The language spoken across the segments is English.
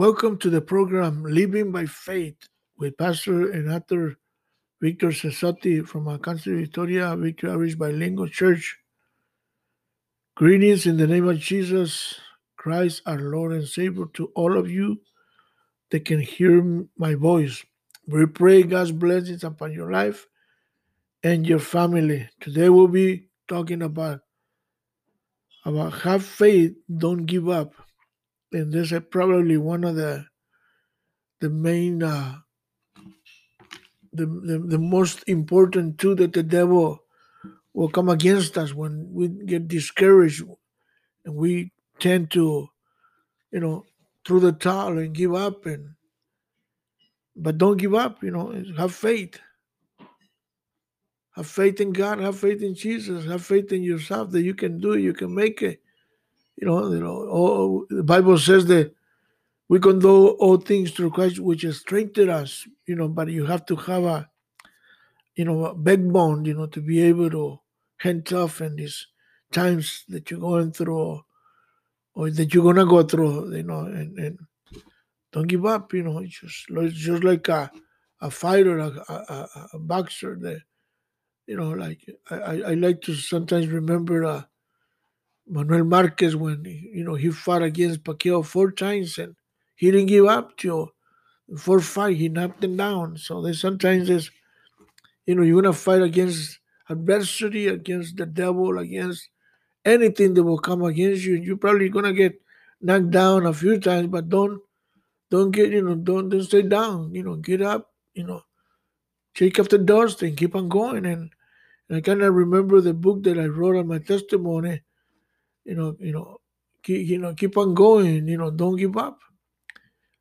Welcome to the program Living by Faith with Pastor and actor Victor Cesotti from Alcance Victoria, Victory Outreach Bilingual Church. Greetings in the name of Jesus Christ, our Lord and Savior, to all of you that can hear my voice. We pray God's blessings upon your life and your family. Today we'll be talking about about have faith, don't give up. And this is probably one of the the main uh, the, the the most important tool that the devil will come against us when we get discouraged and we tend to, you know, throw the towel and give up and but don't give up, you know, have faith. Have faith in God, have faith in Jesus, have faith in yourself that you can do it, you can make it. You know, you know, all, the Bible says that we can do all things through Christ which has strengthened us, you know, but you have to have a you know a backbone, you know, to be able to hang tough in these times that you're going through or, or that you're gonna go through, you know, and, and don't give up, you know, it's just it's just like a a fighter, a, a, a boxer that you know, like I, I like to sometimes remember uh, Manuel Marquez when you know he fought against Pacquiao four times and he didn't give up till four fight he knocked him down. So there's sometimes there's you know you're gonna fight against adversity, against the devil, against anything that will come against you. You're probably gonna get knocked down a few times, but don't don't get you know don't don't stay down. You know, get up. You know, shake off the dust and keep on going and and I kind of remember the book that I wrote on my testimony. You know, you know, keep, you know, keep on going. You know, don't give up.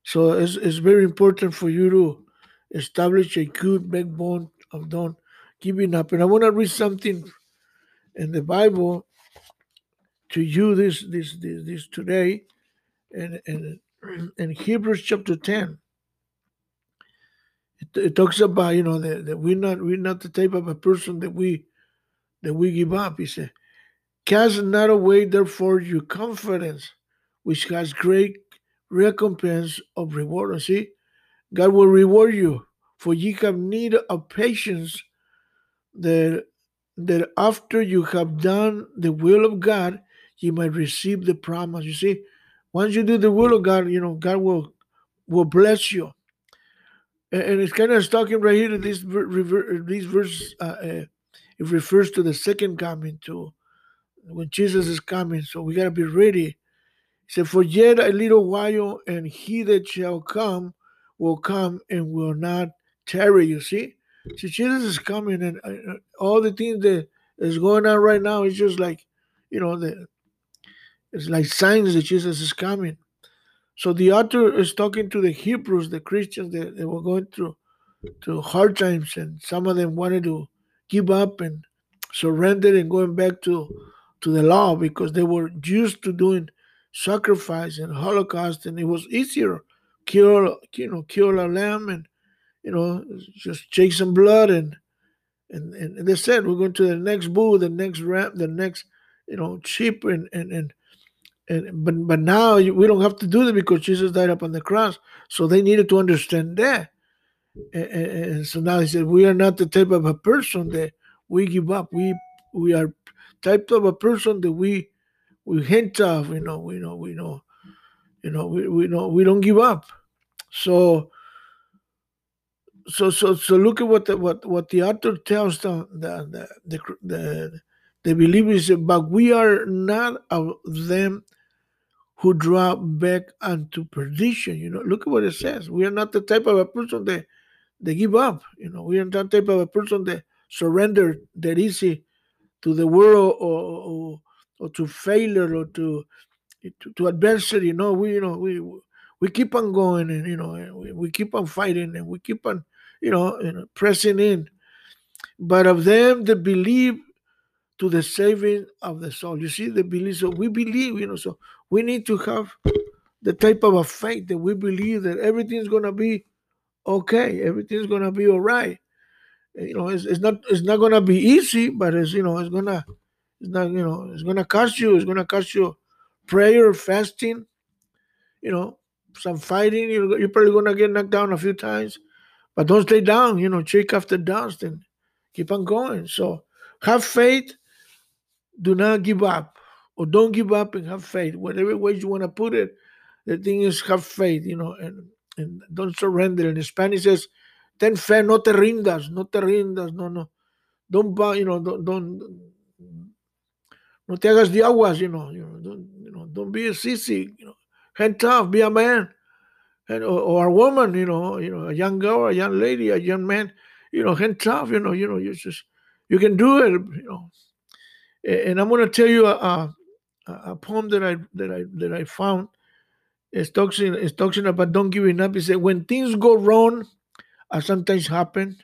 So it's it's very important for you to establish a good backbone of don't giving up. And I want to read something in the Bible to you this this this, this today, and and in Hebrews chapter ten. It, it, talks about you know that, that we're not we're not the type of a person that we that we give up. He said, Cast not away therefore your confidence, which has great recompense of reward. See, God will reward you, for ye have need of patience that that after you have done the will of God, you might receive the promise. You see, once you do the will of God, you know God will will bless you and it's kind of talking right here this these verse. Uh, uh, it refers to the second coming too, when Jesus is coming. So we gotta be ready. He said, "For yet a little while, and he that shall come will come and will not tarry." You see, so Jesus is coming, and uh, all the things that is going on right now is just like, you know, the it's like signs that Jesus is coming. So the author is talking to the Hebrews, the Christians that, that were going through to hard times, and some of them wanted to give up and surrender and going back to to the law because they were used to doing sacrifice and holocaust, and it was easier kill you know kill a lamb and you know just take some blood and and and they said we're going to the next bull, the next ram, the next you know sheep and and and and, but but now we don't have to do that because Jesus died upon the cross. So they needed to understand that. And, and, so now he said, we are not the type of a person that we give up. We we are type of a person that we we hint of. You know, we know we know, you know, we, we know we don't give up. So so so so look at what the what what the author tells the the the the, the, believers, but we are not of them who draw back unto perdition. You know, look at what it says. We are not the type of a person that they give up. You know, we are not the type of a person that surrender that easy to the world or or, or to failure or to, to, to adversity. No, we you know we we keep on going and you know we, we keep on fighting and we keep on you know, you know pressing in. But of them that believe to the saving of the soul. You see, the belief. So we believe, you know, so we need to have the type of a faith that we believe that everything's gonna be okay, everything's gonna be all right. You know, it's, it's not it's not gonna be easy, but it's you know, it's gonna it's not, you know, it's gonna cost you, it's gonna cost you prayer, fasting, you know, some fighting. You're, you're probably gonna get knocked down a few times, but don't stay down. You know, shake off the dust and keep on going. So have faith. Do not give up, or don't give up and have faith. Whatever way you want to put it, the thing is have faith. You know, and and don't surrender. In Spanish says, "Ten fe, no te rindas, no te rindas, no, no, don't, you know, don't, don't, no te hagas de aguas, you know, you know, don't, you know, don't be a sissy, you know, head tough, be a man, and or, or, a woman, you know, you know, a young girl, a young lady, a young man, you know, head tough, you know, you know, you just, you can do it, you know. And I'm to tell you a, a, a poem that I that I that I found it's talking, it's talking about don't giving up. He said, when things go wrong, Uh, as sometimes happen,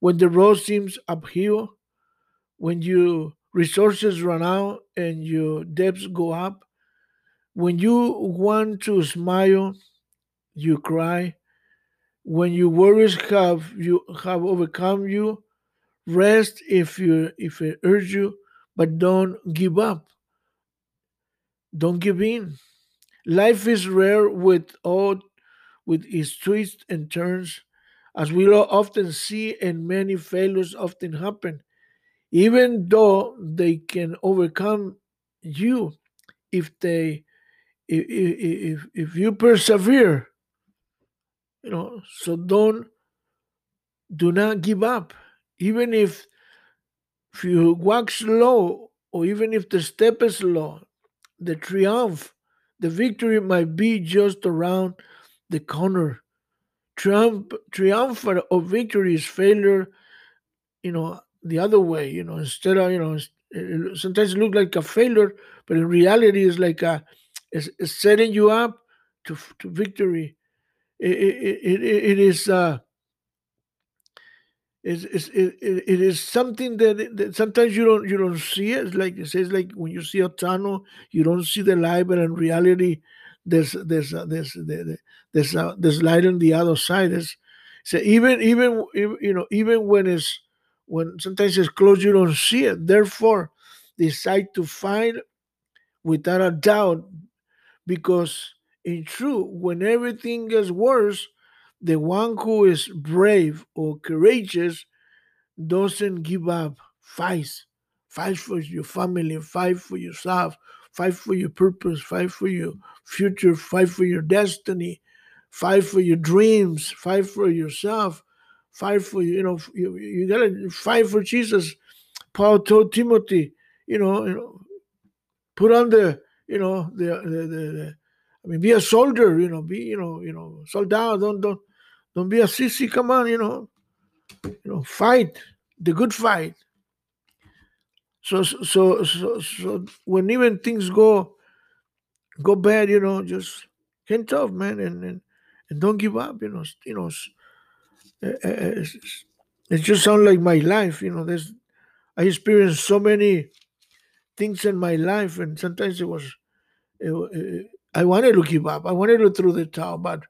when the road seems uphill, when your resources run out and your debts go up, when you want to smile, you cry. When your worries have you have overcome you, rest if you if it urge you, but don't give up. Don't give in. Life is rare with all with its twists and turns, as we often see, and many failures often happen, even though they can overcome you if they if if, if you persevere. You know, so don't do not give up, even if if you walk slow, or even if the step is slow, the triumph the victory might be just around the corner. Triumph, triumph of victory is failure, you know, the other way, you know, instead of, you know, sometimes it looks like a failure, but in reality it's like a, it's, it's setting you up to, to victory. It, it, it, it is, uh, it's, it's, it, it is something that, that, sometimes you don't you don't see it. It's like it says like when you see a tunnel, you don't see the light, but in reality, there's there's uh, there's there's uh, there's light on the other side. It's, so even even you know even when it's when sometimes it's close, you don't see it. Therefore, decide to find without a doubt, because in truth, when everything gets worse, the one who is brave or courageous doesn't give up, fights. Fight for your family, fight for yourself, fight for your purpose, fight for your future, fight for your destiny, fight for your dreams, fight for yourself, fight for you know you, you gotta fight for Jesus. Paul told Timothy, you know, you know, put on the you know the the, the, the I mean, be a soldier, you know, be, you know, you know, soldado, don't don't don't be a sissy. Come on, you know, you know, fight the good fight. So so so so when even things go go bad, you know, just hang tough, man, and and, and don't give up. You know, you know, eh, eh, eh, it's, it just sounds like my life. You know, there's I experienced so many things in my life, and sometimes it was it, it, I wanted to give up. I wanted to throw the towel, but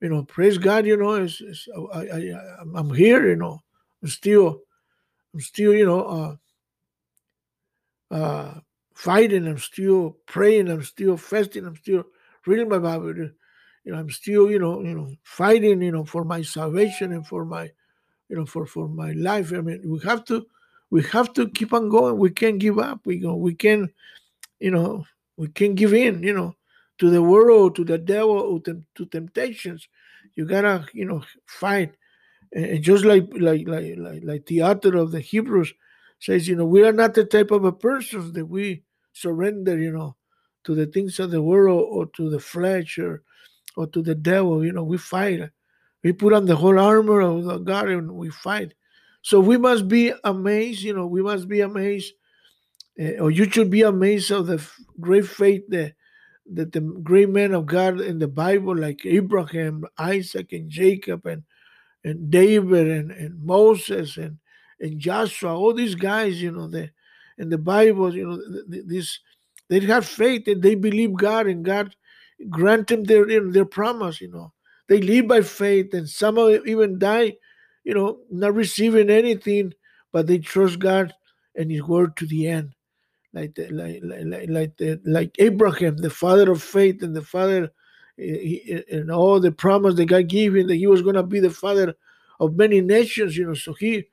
you know, praise God, you know, it's, it's I, I, I'm here, you know, I'm still, I'm still, you know, uh, uh, fighting. I'm still praying. I'm still fasting. I'm still reading my Bible. You know, I'm still, you know, you know, fighting, you know, for my salvation and for my, you know, for for my life. I mean, we have to, we have to keep on going. We can't give up. We go. We can, you know, we can't give in. You know, to the world, to the devil, to, temptations. You gotta, you know, fight. And just like like like like like the author of the Hebrews says, you know, we are not the type of a person that we surrender, you know, to the things of the world or to the flesh or or to the devil. You know, we fight. We put on the whole armor of God and we fight. So we must be amazed, you know, we must be amazed, uh, or you should be amazed of the great faith that that the great men of God in the Bible, like Abraham, Isaac, and Jacob, and and David, and, and Moses, and and Joshua, all these guys, you know, the in the Bible, you know, this they have faith and they believe God, and God grant them their you know, their promise. You know, they live by faith, and some of them even die, you know, not receiving anything, but they trust God and His word to the end like the, like like like the, like Abraham, the father of faith and the father, eh, he, eh, and all the promise that God gave him that he was going to be the father of many nations. You know, so he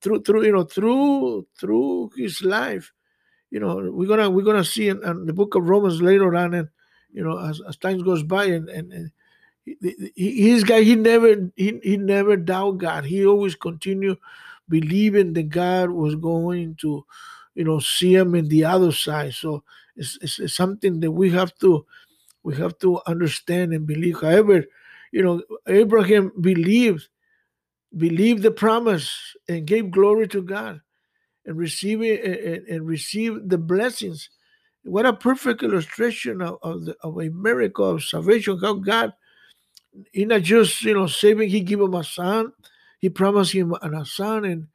through through you know through through his life, you know, we're gonna we're gonna see in, in the book of Romans later on, and you know, as, as time goes by, and and, and he, his guy he never he, he never doubt God. He always continued believing that God was going to, you know, see him in the other side. So it's, it's, it's something that we have to we have to understand and believe. However, you know, Abraham believed believed the promise and gave glory to God and receive it and, receive the blessings. What a perfect illustration of, of, the, of a miracle of salvation, how God he not just you know saving, he gave him a son, he promised him a son, and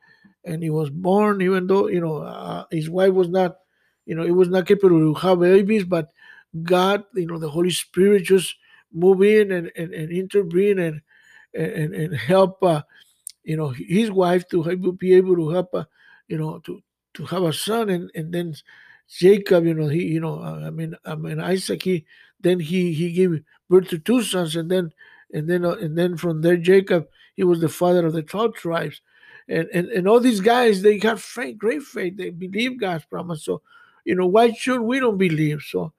and he was born, even though you know uh, his wife was not, you know, it was not capable to have babies, but God, you know, the Holy Spirit just move in and, and, and intervene and and, and help uh, you know his wife to be able to help uh, you know to to have a son and and then Jacob you know he you know uh, I mean I mean Isaac he then he he gave birth to two sons and then and then uh, and then from there Jacob he was the father of the 12 tribes. And and, and all these guys they got faith great faith. They believe God's promise. So you know why should we don't believe? So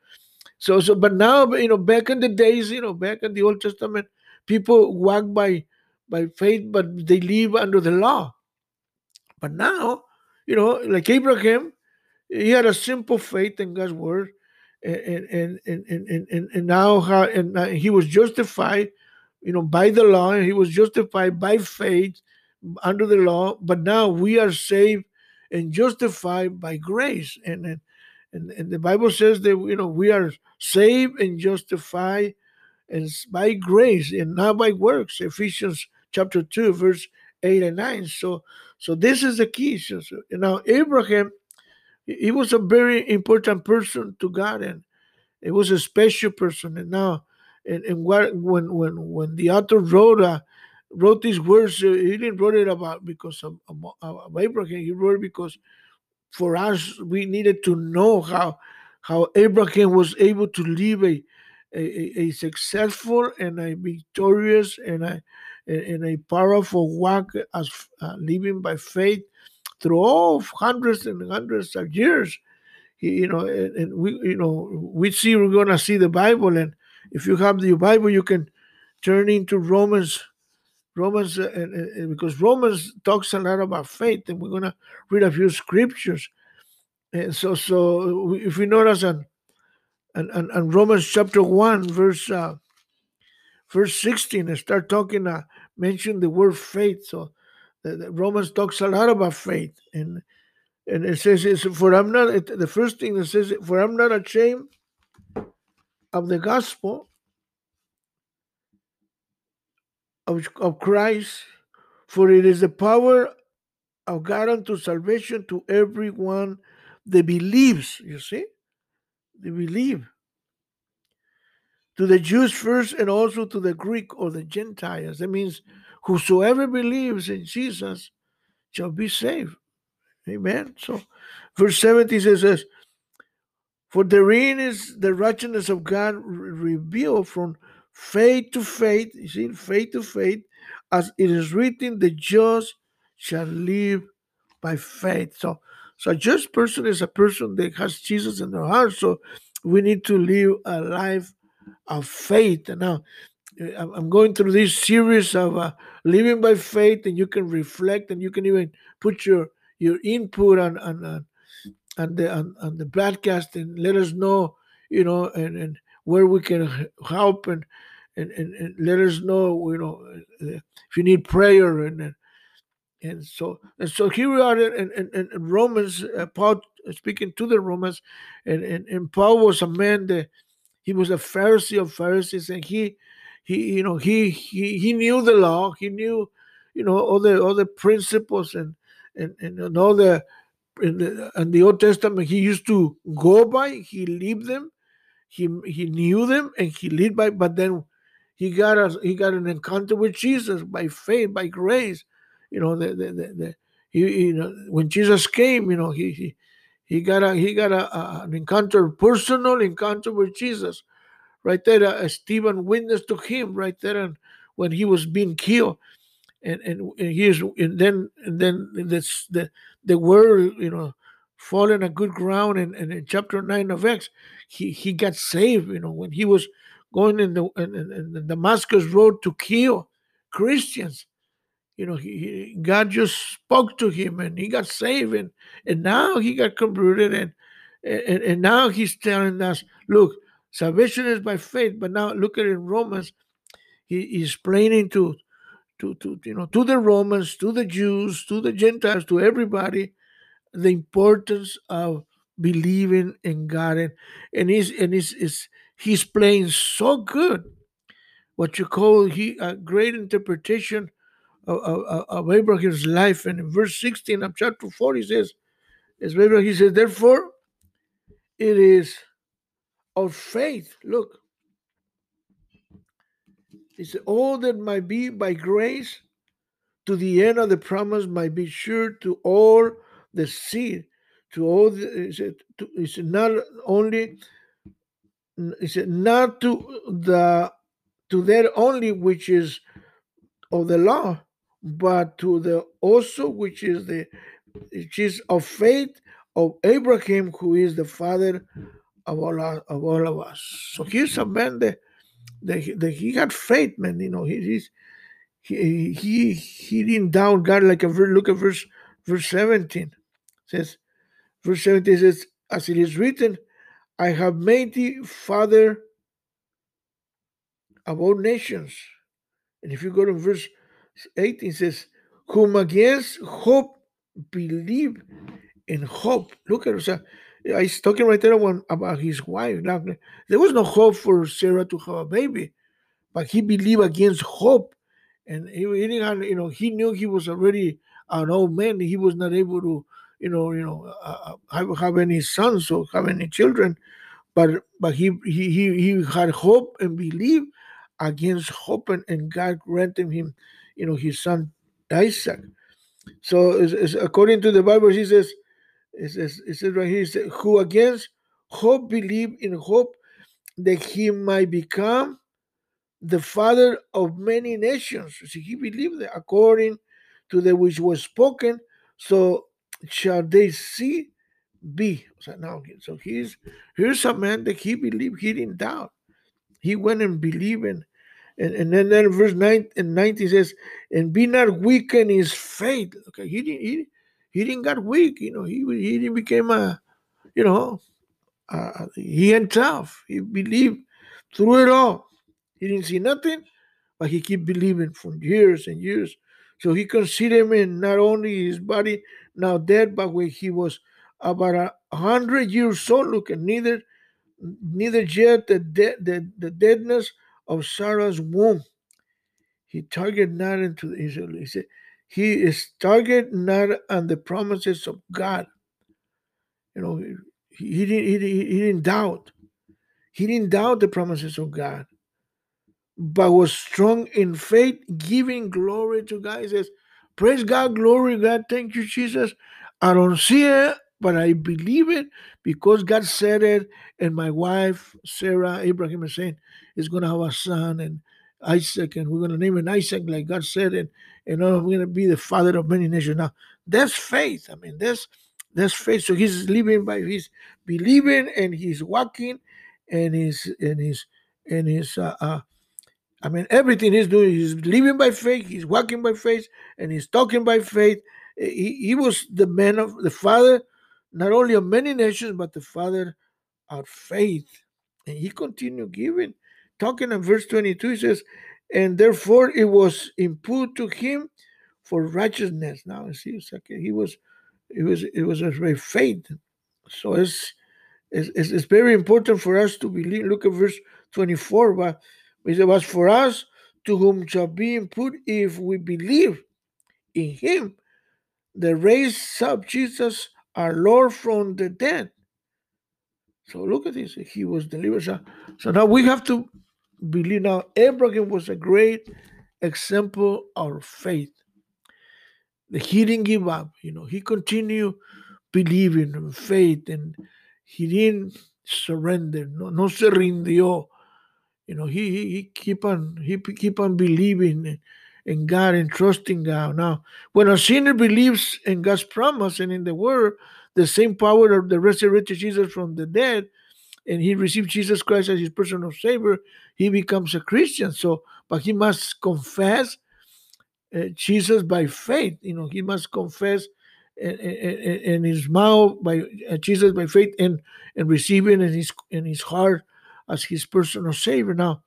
so so but now you know back in the days you know back in the Old Testament people walk by by faith, but they live under the law. But now, you know, like Abraham, he had a simple faith in God's word, and and and and and, and now how and he was justified, you know, by the law, and he was justified by faith under the law. But now we are saved and justified by grace, and and and, and the Bible says that you know we are saved and justified and by grace and not by works. Ephesians chapter 2, verse 8 and 9. So, so this is the key. So, so, now, Abraham, he was a very important person to God, and it was a special person. And now, and, and what, when when when the author wrote uh, wrote these words, uh, he didn't write it about because of, of, Abraham. He wrote because for us we needed to know how how Abraham was able to live a a, a, successful and a victorious and a in a powerful walk as uh, living by faith through all hundreds and hundreds of years. You know, and, and we, you know, we see we're gonna see the Bible, and if you have the Bible, you can turn into Romans, Romans, uh, and, and because Romans talks a lot about faith, and we're gonna read a few scriptures. And so, so if we notice on, on, on Romans chapter one, verse uh, verse 16 and start talking uh, mention the word faith. So the, the romans talks a lot about faith. And and it says it's, for i'm not it, the first thing that says for i'm not ashamed of the gospel of, of christ for it is the power of god unto salvation to everyone that believes. You see believe to the Jews first and also to the Greek or the Gentiles. That means whosoever believes in Jesus shall be saved. Amen. So verse 70 says, For therein is the righteousness of God revealed from faith to faith, you see, faith to faith, as it is written, the just shall live by faith. So, so a just person is a person that has Jesus in their heart. So we need to live a life of faith. And now I'm going through this series of uh, living by faith, and you can reflect, and you can even put your your input on on on, on the on, on, the broadcast, and let us know, you know, and, and where we can help, and and, and, and let us know, you know, uh, if you need prayer, and and, and so and so here we are in, in, in Romans, uh, Paul speaking to the Romans, and, and and Paul was a man that he was a Pharisee of Pharisees, and he, he, you know, he he he knew the law. He knew, you know, all the all the principles and and and, all the in the, in the Old Testament he used to go by. He lived them. He he knew them and he lived by. But then he got a he got an encounter with Jesus by faith, by grace. You know, the the, the, the he, you know when Jesus came, you know, he he he got a he got a, a, an encounter, personal encounter with Jesus, right there. Uh, Stephen witnessed to him right there, and when he was being killed, and and, and he's and then and then this the the word you know fallen a good ground, and, and in chapter nine of Acts, he he got saved. You know when he was going in the in, in the Damascus road to kill Christians you know, he, God just spoke to him and he got saved and, and now he got converted and, and and now he's telling us, look, salvation is by faith, but now look at it in Romans, he, he's explaining to to to you know to the Romans, to the Jews, to the Gentiles, to everybody, the importance of believing in God. And and he's and he's, he's he's playing so good what you call he a great interpretation of, of, Abraham's life. And in verse 16 of chapter 4, he says, as Abraham, he says, therefore, it is of faith. Look, said, all that might be by grace to the end of the promise might be sure to all the seed, to all the, he said, to, said not only, said, not to the, to that only which is of the law, but to the also which is the which is of faith of Abraham, who is the father of all of all of us. So here's a man that, that, that he had faith, man. You know, he he he he didn't doubt God like a look at verse verse 17. It says verse 17 says, as it is written, I have made thee father of all nations. And if you go to verse 18 says, whom against hope believe in hope. Look at her. He's talking right there about his wife. Now, there was no hope for Sarah to have a baby, but he believed against hope. And he, he you know, he knew he was already an old man. He was not able to, you know, you know, uh, have, have any sons or have any children. But but he he he, he had hope and believe against hope, and, and God granted him you know, his son Isaac. So, it's, it's, according to the Bible, he says, it says, right here, says, who against hope believe in hope that he might become the father of many nations. See, he believed that according to the which was spoken, so shall they see be. So now, so he's here's a man that he believed, he didn't doubt. He went and believed in and, and then, then verse 9 and 19 says, and be not weak in his faith. Okay, he didn't he, he didn't got weak, you know, he he didn't became a, you know, he and tough. He believed through it all. He didn't see nothing, but he keep believing for years and years. So he considered him not only his body now dead, but when he was about a hundred years old, look, and neither neither yet the, de- the, the deadness of Sarah's womb. He targeted not into Israel. He said, he is targeted not on the promises of God. You know, he, he didn't he, he didn't doubt. He didn't doubt the promises of God, but was strong in faith, giving glory to God. He says, Praise God, glory God, thank you, Jesus. I don't see it, but I believe it because God said it, and my wife Sarah Abraham is saying is going to have a son and Isaac, and we're going to name him Isaac like God said, and and I'm going to be the father of many nations. Now that's faith. I mean, that's that's faith. So he's living by his believing, and he's walking, and he's and he's and he's uh, uh I mean, everything he's doing, he's living by faith, he's walking by faith, and he's talking by faith. He, he was the man of the father not only of many nations, but the father of faith. And he continued giving. Talking in verse 22, he says, and therefore it was imputed to him for righteousness. Now see, he was it was it was a very faith. So it's, it's it's very important for us to believe. Look at verse 24. But it was for us to whom shall be imputed if we believe in him the raised up Jesus our Lord from the dead. So look at this. He was delivered. So, so now we have to believe now Abraham was a great example of faith. He didn't give up, you know, he continued believing in faith and he didn't surrender, no, no se rindió. You know, he he, he keep on he keep on believing in God and trusting God. Now, when a sinner believes in God's promise and in the Word, the same power of the resurrected Jesus from the dead, and he received Jesus Christ as his personal Savior, he becomes a Christian. So, but he must confess uh, Jesus by faith. You know, he must confess in, in, in his mouth by uh, Jesus by faith and and receiving in his in his heart as his personal Savior. Now,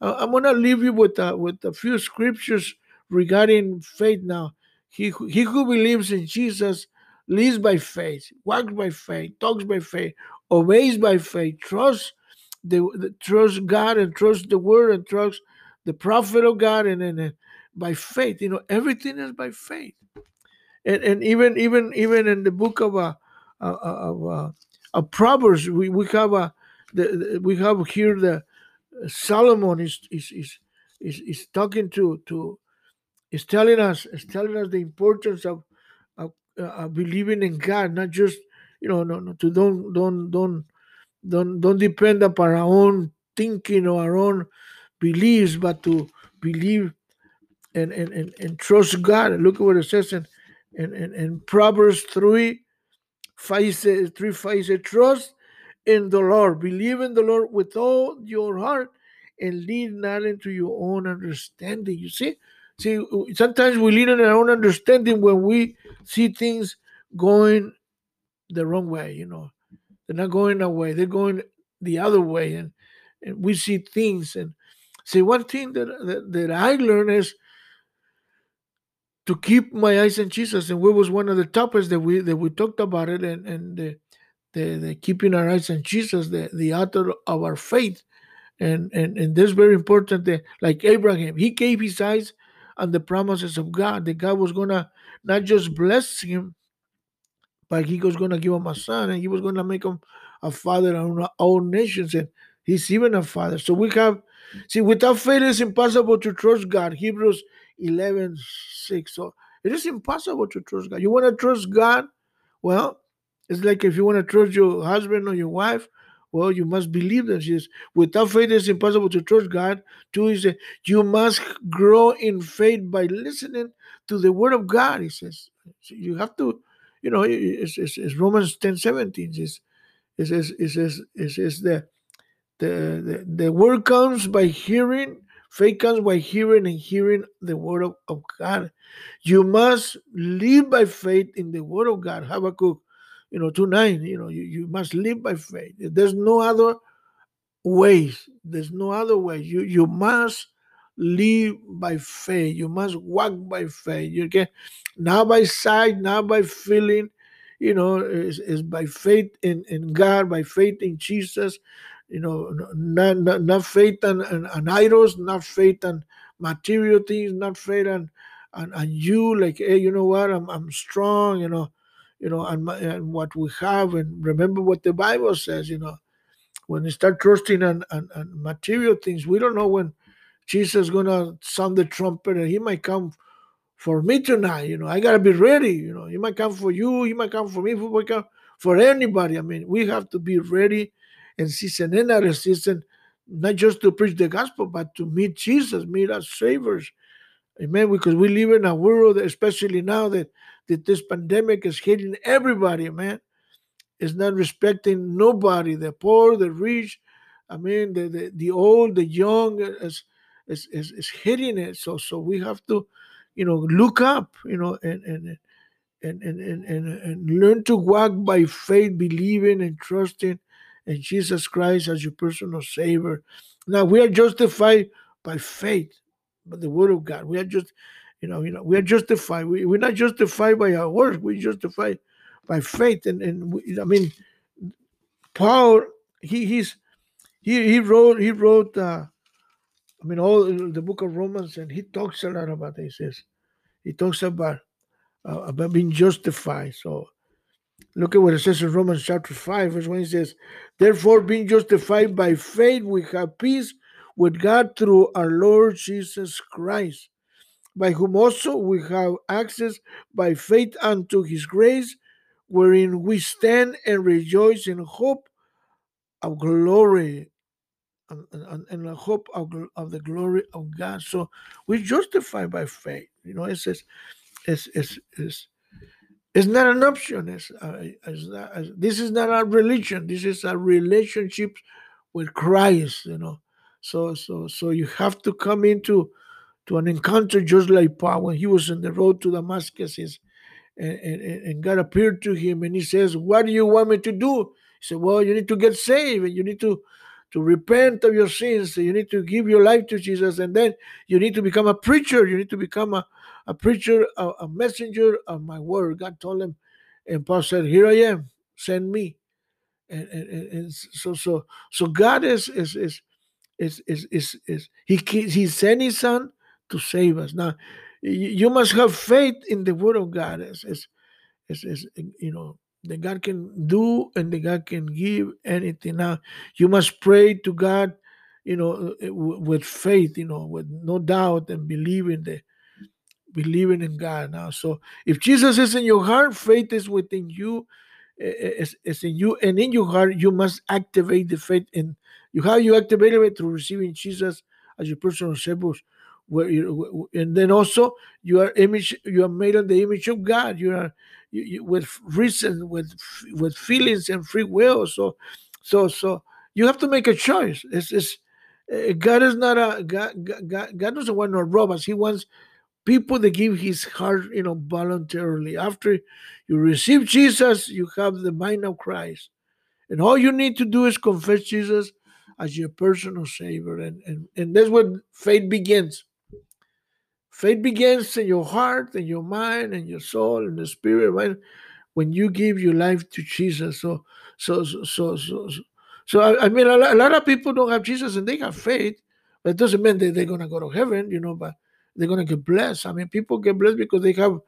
uh, I'm gonna leave you with uh, with a few scriptures regarding faith. Now, he he who believes in Jesus lives by faith, walks by faith, talks by faith, obeys by faith, trusts the, the trust God and trust the Word and trust the prophet of God and then by faith. You know, everything is by faith. And, and even even even in the book of uh, uh, of, uh, of Proverbs, we, we have a the, the, we have here the Solomon is is is is, is talking to to is telling us is telling us the importance of, of uh, believing in God, not just you know no, no to don't don't don't don't don't depend upon our own thinking or our own beliefs, but to believe and and, and, and trust God. Look at what it says in in, in, in Proverbs 3 5 says, 3 5 says, trust in the Lord, believe in the Lord with all your heart, and lean not into your own understanding. You see, see, sometimes we lean on our own understanding when we see things going the wrong way, you know. They're not going our way, they're going the other way, and, and we see things and see one thing that, that that I learned is to keep my eyes on Jesus, and we was one of the topics that we that we talked about it, and and the, the, the keeping our eyes on Jesus, the the author of our faith, and and and this very important that like Abraham, he gave his eyes on the promises of God, that God was gonna not just bless him, but he was gonna give him a son, and he was gonna make him a father of all nations, and he's even a father. So we have see without faith it's impossible to trust God. Hebrews 11 6. So it is impossible to trust God. You want to trust God? Well, it's like if you want to trust your husband or your wife, well, you must believe that says, without faith it's impossible to trust God. Two is that you must grow in faith by listening to the word of God. He says so you have to, you know, it's, it's, it's Romans 10 17. It's, it says, it says, says that the, the, the word comes by hearing Faith comes by hearing and hearing the word of, of God. You must live by faith in the word of God. Habakkuk, you know, 2 9, you know, you, you must live by faith. There's no other ways. There's no other way. You you must live by faith. You must walk by faith. You can not by sight, not by feeling, you know, is, is by faith in, in God, by faith in Jesus, you know, not, not, not faith on, on, idols, not faith on material things, not faith on, and, on you, like, hey, you know what, I'm, I'm strong, you know, you know, and, and what we have, and remember what the Bible says, you know, when we start trusting on, on, on material things, we don't know when Jesus is gonna sound the trumpet, and He might come for me tonight. You know, I gotta be ready. You know, He might come for you, He might come for me, for, for anybody. I mean, we have to be ready and season out of season, not just to preach the gospel, but to meet Jesus, meet our saviors. Amen. Because we live in a world, especially now that, that this pandemic is hitting everybody, man. It's not respecting nobody, the poor, the rich, I mean, the, the, the old, the young, is, is, is, is hitting it. So so we have to, you know, look up, you know, and and and and, and, and, learn to walk by faith, believing and trusting and Jesus Christ as your personal Savior. Now we are justified by faith, by the Word of God. We are just, you know, you know, we are justified. We, we're not justified by our works. We're justified by faith. And and we, I mean, Paul, he he's he he wrote he wrote. Uh, I mean, all the book of Romans, and he talks a lot about. It. He says he talks about uh, about being justified. So Look at what it says in Romans chapter 5, verse 1. It says, Therefore, being justified by faith, we have peace with God through our Lord Jesus Christ, by whom also we have access by faith unto his grace, wherein we stand and rejoice in hope of glory. and, hope of, of the glory of God. So we're justified by faith. You know, it's it's it's it's, it's, it's not an option. It's, uh, it's not, it's, this is not a religion. This is a relationship with Christ. You know, so so so you have to come into to an encounter just like Paul when he was on the road to Damascus. And, and, and God appeared to him and he says, What do you want me to do? He said, Well, you need to get saved and you need to to repent of your sins. You need to give your life to Jesus, and then you need to become a preacher. You need to become a, a preacher, a, a messenger of my word. God told him, and Paul said, Here I am, send me. And, and, and so so so God is is is is is is, is he he sent his son to save us. Now you must have faith in the word of God. As, it's, it's, it's you know that God can do and that God can give anything. Now, you must pray to God, you know, uh, uh, with faith, you know, with no doubt and believing the believing in God. Now, so if Jesus is in your heart, faith is within you, is, is in you, and in your heart, you must activate the faith. And you how you activate it through receiving Jesus as your personal Savior where you, and then also you are image you are made in the image of god. You are you, you, with reason with with feelings and free will. So so so you have to make a choice. It's, it's uh, god is not a god, god god doesn't want no robots. He wants people that give his heart you know voluntarily. After you receive jesus you have the mind of christ. And all you need to do is confess jesus as your personal savior. And and, and that's where faith begins Faith begins in your heart and your mind and your soul and the spirit, right? When you give your life to Jesus. So, so, so, so, so, so I, I mean, a lot, a lot, of people don't have Jesus and they have faith, but it doesn't mean that they're going to go to heaven, you know, but they're going to get blessed. I mean, people get blessed because they have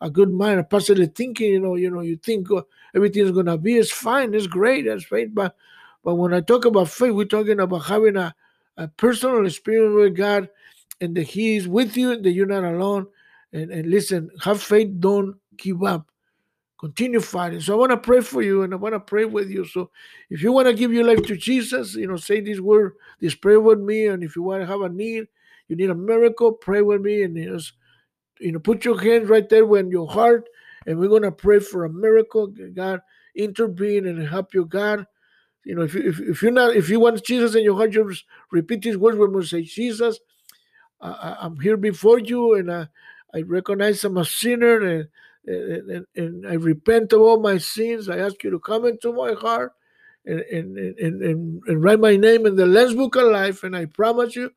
a good mind, a positive thinking, you know, you know, you think oh, everything's going to be, it's fine, it's great, that's faith. But, but when I talk about faith, we're talking about having a, a personal experience with God and that He is with you, that you're not alone. And, and listen, have faith, don't give up. Continue fighting. So I want to pray for you and I want to pray with you. So if you want to give your life to Jesus, you know, say this word, this prayer with me. And if you want to have a need, you need a miracle, pray with me and just, you know, put your hands right there when your heart, and we're going to pray for a miracle. God intervene and help you, God. You know, if, you, if, if you're not, if you want Jesus in your heart, you just repeat these words when we say, Jesus, I, am here before you and I, I recognize I'm a sinner and, and, and, I repent of all my sins. I ask you to come into my heart and, and, and, and, and write my name in the Lamb's Book of Life. And I promise you,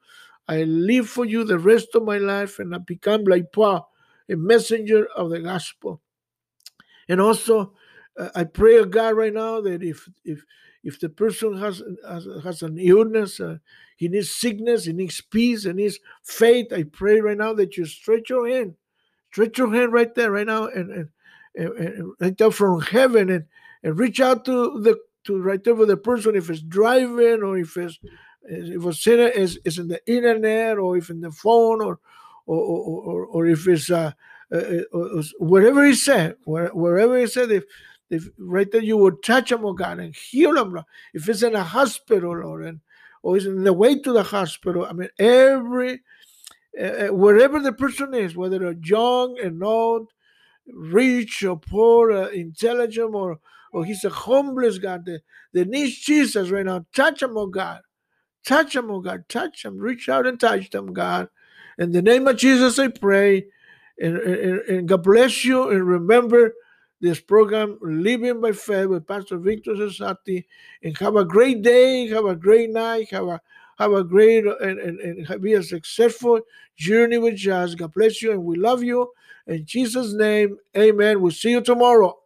I live for you the rest of my life and I become like Paul, a messenger of the gospel. And also, uh, I pray God right now that if if if the person has has, has an illness, uh, he needs sickness, he needs peace, and needs faith. I pray right now that you stretch your hand, stretch your hand right there, right now, and and, and, and from heaven, and and reach out to the to right there with the person if it's driving or if it's if it's in, is, is in the internet or if in the phone or or or, or or if it's uh, uh, uh he said where, wherever he said if if right there you would touch them, oh God, and heal them. If it's in a hospital, Lord, and or is in the way to the hospital. I mean, every uh, wherever the person is, whether they're young and old, rich or poor, uh, intelligent or or he's a homeless God that, that needs Jesus right now. Touch him, oh God. Touch him, oh God. Touch him. Reach out and touch them, God. In the name of Jesus, I pray. And, and, and God bless you. And remember, this program, Living by Faith with Pastor Victor Cesati. And have a great day, have a great night, have a have a great uh, and, and, and be a successful journey with us. God bless you and we love you. In Jesus' name, amen. We'll see you tomorrow.